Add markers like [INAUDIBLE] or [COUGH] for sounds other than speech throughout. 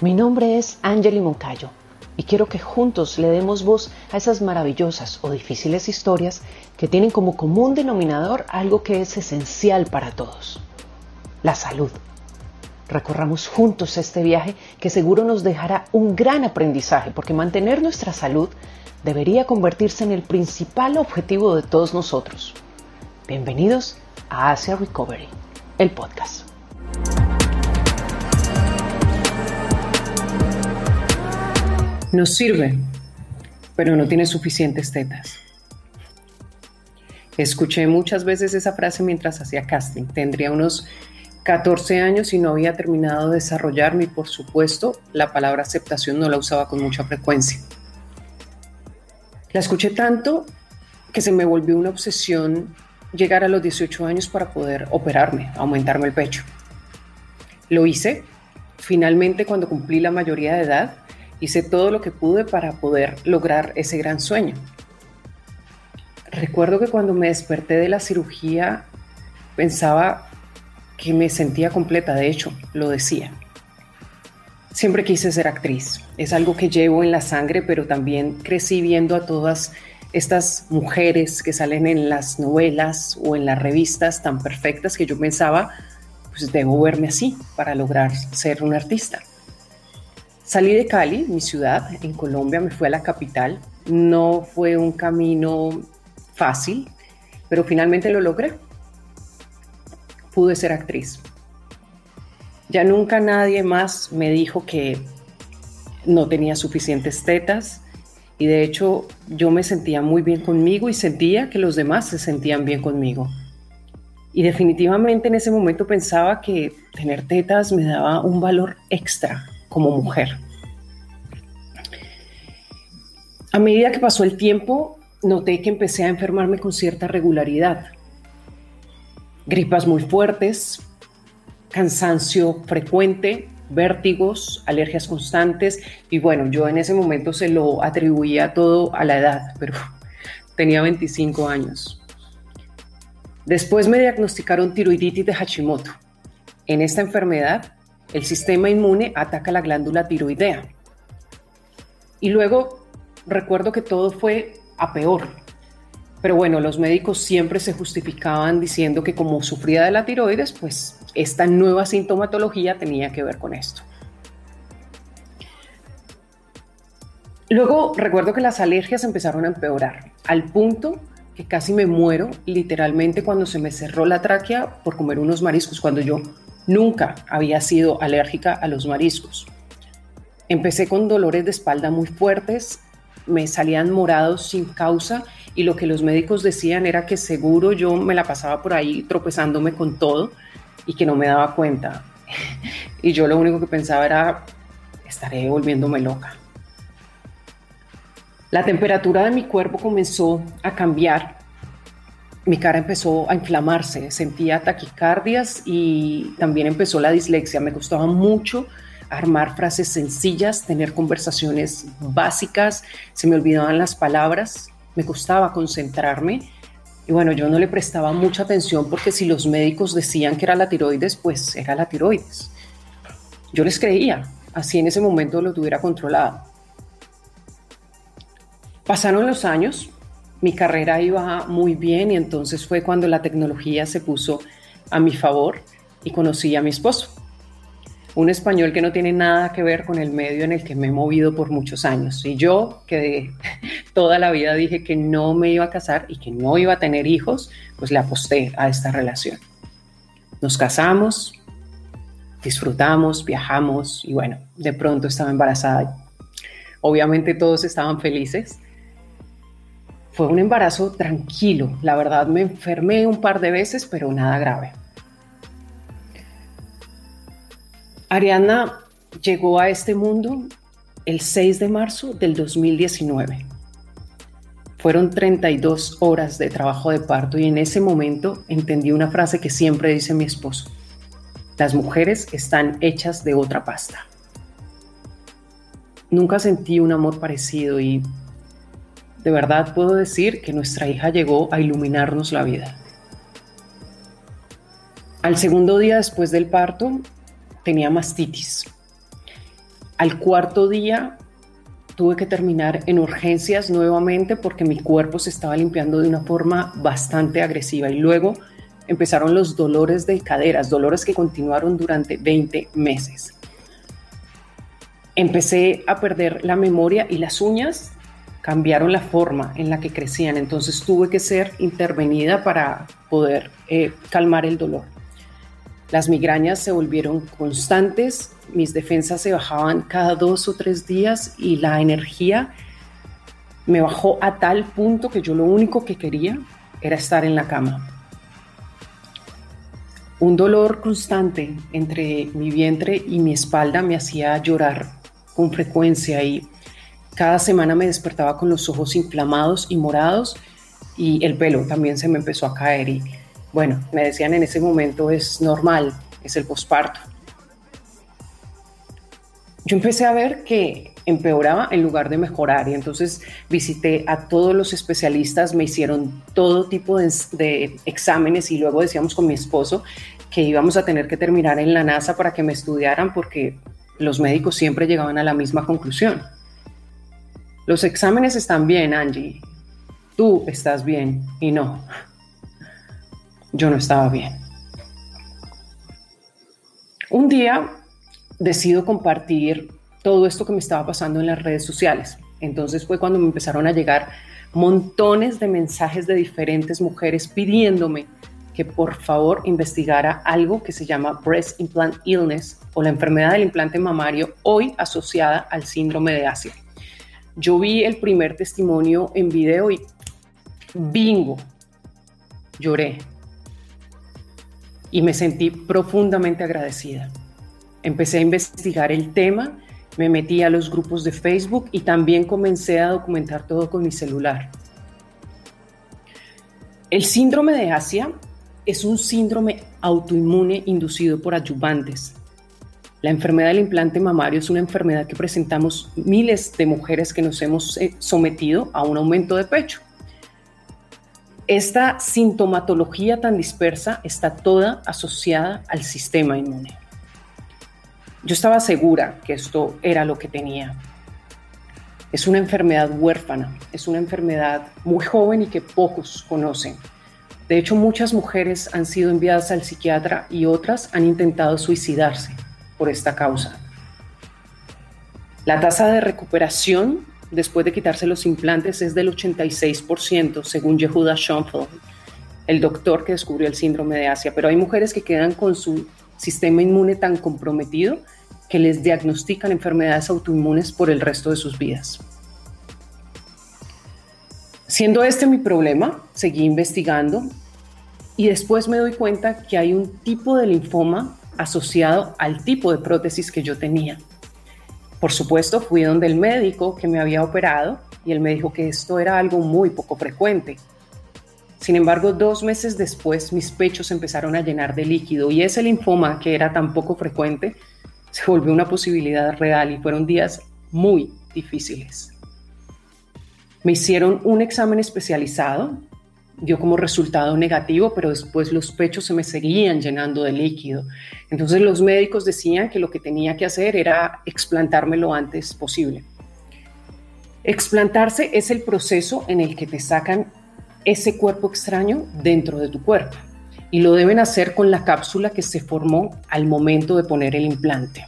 Mi nombre es Angeli Moncayo y quiero que juntos le demos voz a esas maravillosas o difíciles historias que tienen como común denominador algo que es esencial para todos, la salud. Recorramos juntos este viaje que seguro nos dejará un gran aprendizaje porque mantener nuestra salud debería convertirse en el principal objetivo de todos nosotros. Bienvenidos a Asia Recovery, el podcast. Nos sirve, pero no tiene suficientes tetas. Escuché muchas veces esa frase mientras hacía casting. Tendría unos 14 años y no había terminado de desarrollarme y por supuesto la palabra aceptación no la usaba con mucha frecuencia. La escuché tanto que se me volvió una obsesión llegar a los 18 años para poder operarme, aumentarme el pecho. Lo hice. Finalmente, cuando cumplí la mayoría de edad, hice todo lo que pude para poder lograr ese gran sueño. Recuerdo que cuando me desperté de la cirugía pensaba que me sentía completa, de hecho, lo decía. Siempre quise ser actriz, es algo que llevo en la sangre, pero también crecí viendo a todas estas mujeres que salen en las novelas o en las revistas tan perfectas que yo pensaba, pues debo verme así para lograr ser un artista. Salí de Cali, mi ciudad, en Colombia, me fui a la capital. No fue un camino fácil, pero finalmente lo logré. Pude ser actriz. Ya nunca nadie más me dijo que no tenía suficientes tetas y de hecho yo me sentía muy bien conmigo y sentía que los demás se sentían bien conmigo. Y definitivamente en ese momento pensaba que tener tetas me daba un valor extra como mujer. A medida que pasó el tiempo, noté que empecé a enfermarme con cierta regularidad. Gripas muy fuertes, cansancio frecuente, vértigos, alergias constantes y bueno, yo en ese momento se lo atribuía todo a la edad, pero [LAUGHS] tenía 25 años. Después me diagnosticaron tiroiditis de Hashimoto. En esta enfermedad, el sistema inmune ataca la glándula tiroidea. Y luego recuerdo que todo fue a peor. Pero bueno, los médicos siempre se justificaban diciendo que como sufría de la tiroides, pues esta nueva sintomatología tenía que ver con esto. Luego recuerdo que las alergias empezaron a empeorar, al punto que casi me muero literalmente cuando se me cerró la tráquea por comer unos mariscos, cuando yo Nunca había sido alérgica a los mariscos. Empecé con dolores de espalda muy fuertes, me salían morados sin causa y lo que los médicos decían era que seguro yo me la pasaba por ahí tropezándome con todo y que no me daba cuenta. [LAUGHS] Y yo lo único que pensaba era, estaré volviéndome loca. La temperatura de mi cuerpo comenzó a cambiar mi cara empezó a inflamarse, sentía taquicardias y también empezó la dislexia. Me costaba mucho armar frases sencillas, tener conversaciones básicas, se me olvidaban las palabras, me costaba concentrarme. Y bueno, yo no le prestaba mucha atención porque si los médicos decían que era la tiroides, pues era la tiroides. Yo les creía, así en ese momento lo tuviera controlado. Pasaron los años, mi carrera iba muy bien y entonces fue cuando la tecnología se puso a mi favor y conocí a mi esposo, un español que no tiene nada que ver con el medio en el que me he movido por muchos años. Y yo, que [LAUGHS] toda la vida dije que no me iba a casar y que no iba a tener hijos, pues le aposté a esta relación. Nos casamos, disfrutamos, viajamos y bueno, de pronto estaba embarazada. Obviamente todos estaban felices fue un embarazo tranquilo, la verdad me enfermé un par de veces, pero nada grave. Ariana llegó a este mundo el 6 de marzo del 2019. Fueron 32 horas de trabajo de parto y en ese momento entendí una frase que siempre dice mi esposo. Las mujeres están hechas de otra pasta. Nunca sentí un amor parecido y de verdad puedo decir que nuestra hija llegó a iluminarnos la vida. Al segundo día después del parto tenía mastitis. Al cuarto día tuve que terminar en urgencias nuevamente porque mi cuerpo se estaba limpiando de una forma bastante agresiva y luego empezaron los dolores de caderas, dolores que continuaron durante 20 meses. Empecé a perder la memoria y las uñas cambiaron la forma en la que crecían, entonces tuve que ser intervenida para poder eh, calmar el dolor. Las migrañas se volvieron constantes, mis defensas se bajaban cada dos o tres días y la energía me bajó a tal punto que yo lo único que quería era estar en la cama. Un dolor constante entre mi vientre y mi espalda me hacía llorar con frecuencia y cada semana me despertaba con los ojos inflamados y morados y el pelo también se me empezó a caer y bueno, me decían en ese momento es normal, es el posparto. Yo empecé a ver que empeoraba en lugar de mejorar y entonces visité a todos los especialistas, me hicieron todo tipo de, exámenes y luego decíamos con mi esposo que íbamos a tener que terminar en la NASA para que me estudiaran porque los médicos siempre llegaban a la misma conclusión. Los exámenes están bien, Angie. Tú estás bien y no yo no estaba bien. Un día decido compartir todo esto que me estaba pasando en las redes sociales. Entonces fue cuando me empezaron a llegar montones de mensajes de diferentes mujeres pidiéndome que por favor investigara algo que se llama Breast Implant Illness o la enfermedad del implante mamario hoy asociada al síndrome de Asia. Yo vi el primer testimonio en video y bingo, lloré, y me sentí profundamente agradecida. Empecé a investigar el tema, me metí a los grupos de Facebook y también comencé a documentar todo con mi celular. El síndrome de Asia es un síndrome autoinmune inducido por adyuvantes. La enfermedad del implante mamario es una enfermedad que presentamos miles de mujeres que nos hemos eh, sometido a un aumento de pecho. Esta sintomatología tan dispersa está toda asociada al sistema inmune. Yo estaba segura que esto era lo que tenía. Es una enfermedad huérfana, es una enfermedad muy joven y que pocos conocen. De hecho, muchas mujeres han sido enviadas al psiquiatra y otras han intentado suicidarse por esta causa. La tasa de recuperación después de quitarse los implantes es del 86%, según Yehuda Schoenfeld, el doctor que descubrió el síndrome de Asia. Pero hay mujeres que quedan con su sistema inmune tan comprometido que les diagnostican enfermedades autoinmunes por el resto de sus vidas. Siendo este mi problema, seguí investigando y después me doy cuenta que hay un tipo de linfoma asociado al tipo de prótesis que yo tenía. Por supuesto, fui donde el médico que me había operado y él me dijo que esto era algo muy poco frecuente. Sin embargo, dos meses después mis pechos empezaron a llenar de líquido y ese linfoma que era tan poco frecuente se volvió una posibilidad real y fueron días muy difíciles. Me hicieron un examen especializado dio como resultado negativo, pero después los pechos se me seguían llenando de líquido. Entonces los médicos decían que lo que tenía que hacer era explantarme lo antes posible. Explantarse es el proceso en el que te sacan ese cuerpo extraño dentro de tu cuerpo y lo deben hacer con la cápsula que se formó al momento de poner el implante.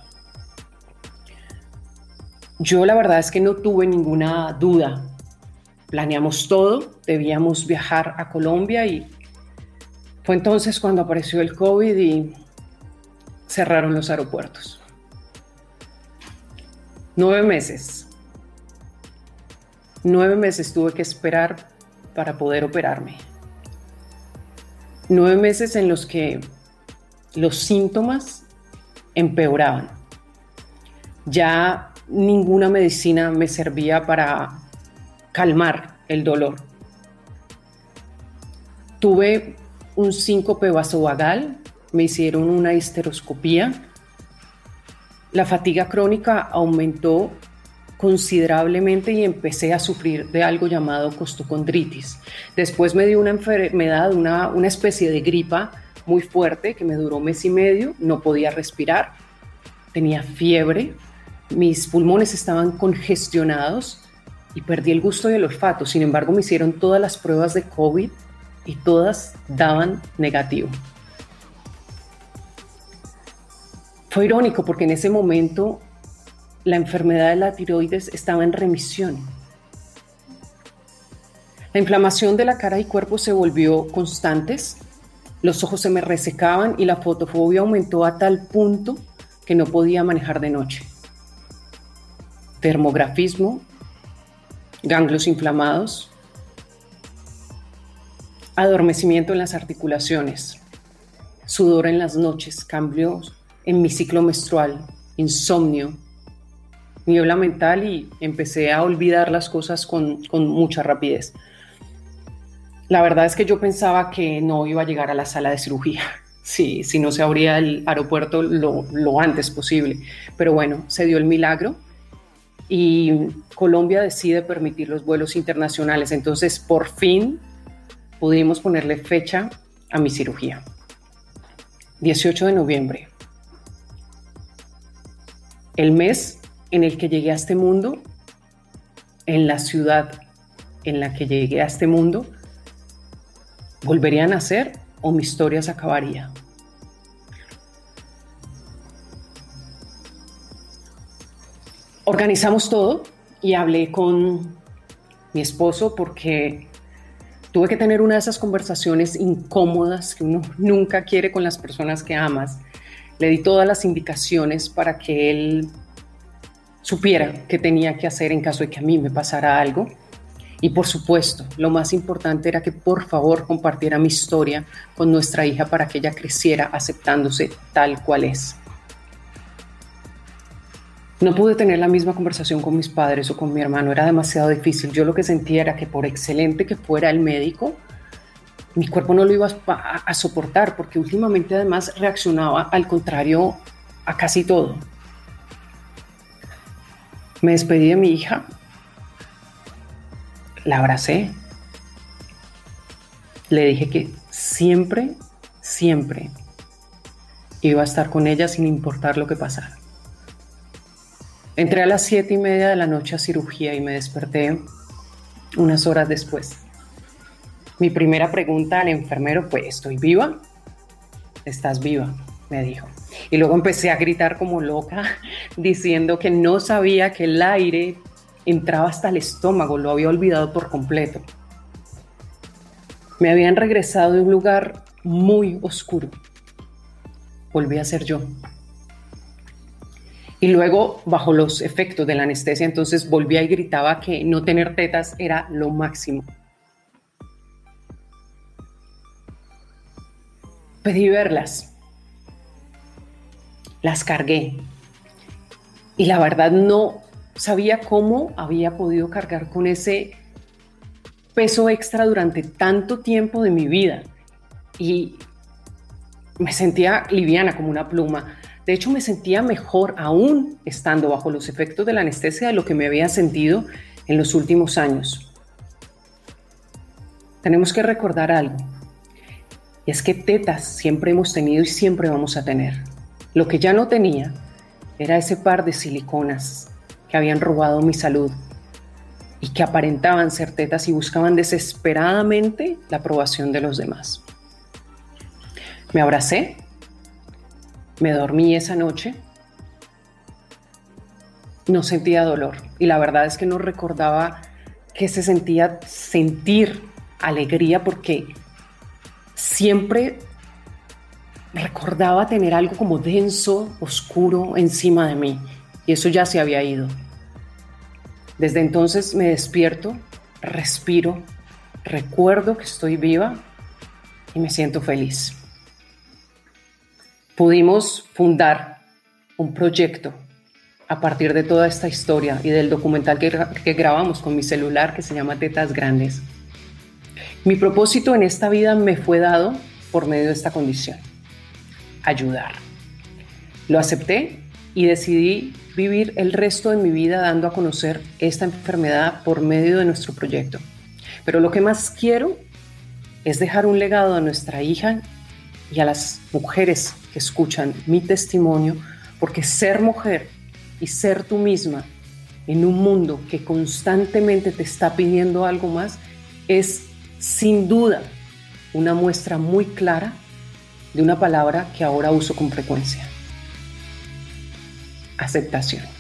Yo la verdad es que no tuve ninguna duda planeamos todo, debíamos viajar a Colombia y fue entonces cuando apareció el COVID y cerraron los aeropuertos. Nueve meses. Nueve meses tuve que esperar para poder operarme. Nueve meses en los que los síntomas empeoraban. Ya ninguna medicina me servía para calmar el dolor. Tuve un síncope vasovagal, me hicieron una histeroscopía. La fatiga crónica aumentó considerablemente y empecé a sufrir de algo llamado costocondritis. Después me dio una enfermedad, una, una especie de gripa muy fuerte que me duró mes y medio, no podía respirar, tenía fiebre, mis pulmones estaban congestionados y perdí el gusto del olfato. Sin embargo, me hicieron todas las pruebas de COVID y todas daban negativo. Fue irónico porque en ese momento la enfermedad de la tiroides estaba en remisión. La inflamación de la cara y cuerpo se volvió constantes, los ojos se me resecaban y la fotofobia aumentó a tal punto que no podía manejar de noche. Termografismo, ganglios inflamados, adormecimiento en las articulaciones, sudor en las noches, cambios en mi ciclo menstrual, insomnio, niebla mental y empecé a olvidar las cosas con, con mucha rapidez. La verdad es que yo pensaba que no iba a llegar a la sala de cirugía, [LAUGHS] si, si no se abría el aeropuerto lo, lo antes posible. Pero bueno, se dio el milagro y Colombia decide permitir los vuelos internacionales. Entonces, por fin pudimos ponerle fecha a mi cirugía. 18 de noviembre. El mes en el que llegué a este mundo, en la ciudad en la que llegué a este mundo, ¿Volvería a nacer o mi historia se acabaría? Organizamos todo y hablé con mi esposo porque tuve que tener una de esas conversaciones incómodas que uno nunca quiere con las personas que amas. Le di todas las indicaciones para que él supiera qué tenía que hacer en caso de que a mí me pasara algo. Y por supuesto, lo más importante era que por favor compartiera mi historia con nuestra hija para que ella creciera aceptándose tal cual es. No pude tener la misma conversación con mis padres o con mi hermano, era demasiado difícil. Yo lo que sentía era que por excelente que fuera el médico, mi cuerpo no lo iba a, soportar porque últimamente además reaccionaba al contrario a casi todo. Me despedí de mi hija la abracé. Le dije que siempre, siempre iba a estar con ella sin importar lo que pasara. Entré a las siete y media de la noche a cirugía y me desperté unas horas después. Mi primera pregunta al enfermero fue, ¿estoy viva? Estás viva, me dijo. Y luego empecé a gritar como loca, [LAUGHS] diciendo que no sabía que el aire entraba hasta el estómago, lo había olvidado por completo. Me habían regresado de un lugar muy oscuro. Volví a ser yo. Y luego, bajo los efectos de la anestesia, entonces volvía y gritaba que no tener tetas era lo máximo. Pedí verlas. Las cargué. Y la verdad no sabía cómo había podido cargar con ese peso extra durante tanto tiempo de mi vida y me sentía liviana como una pluma. De hecho, me sentía mejor aún estando bajo los efectos de la anestesia de lo que me había sentido en los últimos años. Tenemos que recordar algo. Y es que tetas siempre hemos tenido y siempre vamos a tener. Lo que ya no tenía era ese par de siliconas que habían robado mi salud y que aparentaban ser tetas y buscaban desesperadamente la aprobación de los demás. Me abracé, me dormí esa noche, no sentía dolor y la verdad es que no recordaba que se sentía sentir alegría porque siempre recordaba tener algo como denso, oscuro encima de mí y eso ya se había ido. Desde entonces me despierto, respiro, recuerdo que estoy viva y me siento feliz. Pudimos fundar un proyecto a partir de toda esta historia y del documental que, que, grabamos con mi celular que se llama Tetas Grandes. Mi propósito en esta vida me fue dado por medio de esta condición, ayudar. Lo acepté y decidí vivir el resto de mi vida dando a conocer esta enfermedad por medio de nuestro proyecto. Pero lo que más quiero es dejar un legado a nuestra hija y a las mujeres que escuchan mi testimonio, porque ser mujer y ser tú misma en un mundo que constantemente te está pidiendo algo más es sin duda una muestra muy clara de una palabra que ahora uso con frecuencia. Aceptación.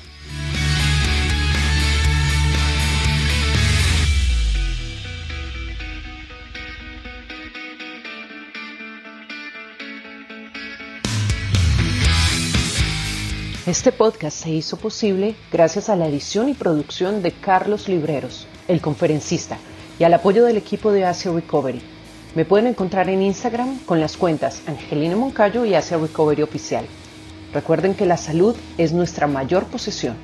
Este podcast se hizo posible gracias a la edición y producción de Carlos Libreros, el conferencista, y al apoyo del equipo de Asia Recovery. Me pueden encontrar en Instagram con las cuentas Angelina Moncayo y Asia Recovery Oficial. Recuerden que la salud es nuestra mayor posesión.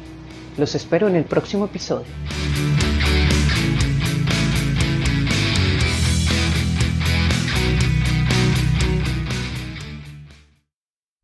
Los espero en el próximo episodio.